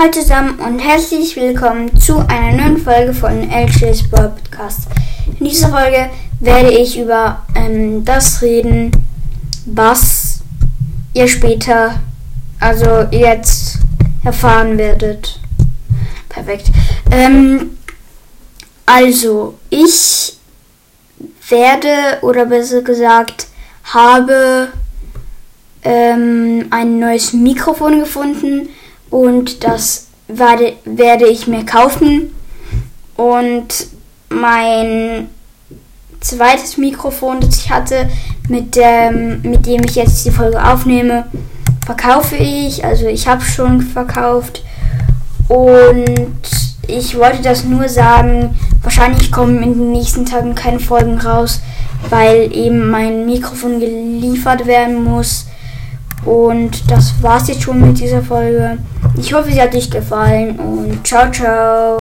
Hallo zusammen und herzlich willkommen zu einer neuen Folge von LJ's Podcast. In dieser Folge werde ich über ähm, das reden, was ihr später, also jetzt erfahren werdet. Perfekt. Ähm, also, ich werde, oder besser gesagt, habe ähm, ein neues Mikrofon gefunden und das werde, werde ich mir kaufen. Und mein zweites Mikrofon, das ich hatte, mit dem, mit dem ich jetzt die Folge aufnehme, verkaufe ich. Also ich habe schon verkauft. Und ich wollte das nur sagen, wahrscheinlich kommen in den nächsten Tagen keine Folgen raus, weil eben mein Mikrofon geliefert werden muss. Und das war's jetzt schon mit dieser Folge. Ich hoffe, sie hat euch gefallen und ciao, ciao.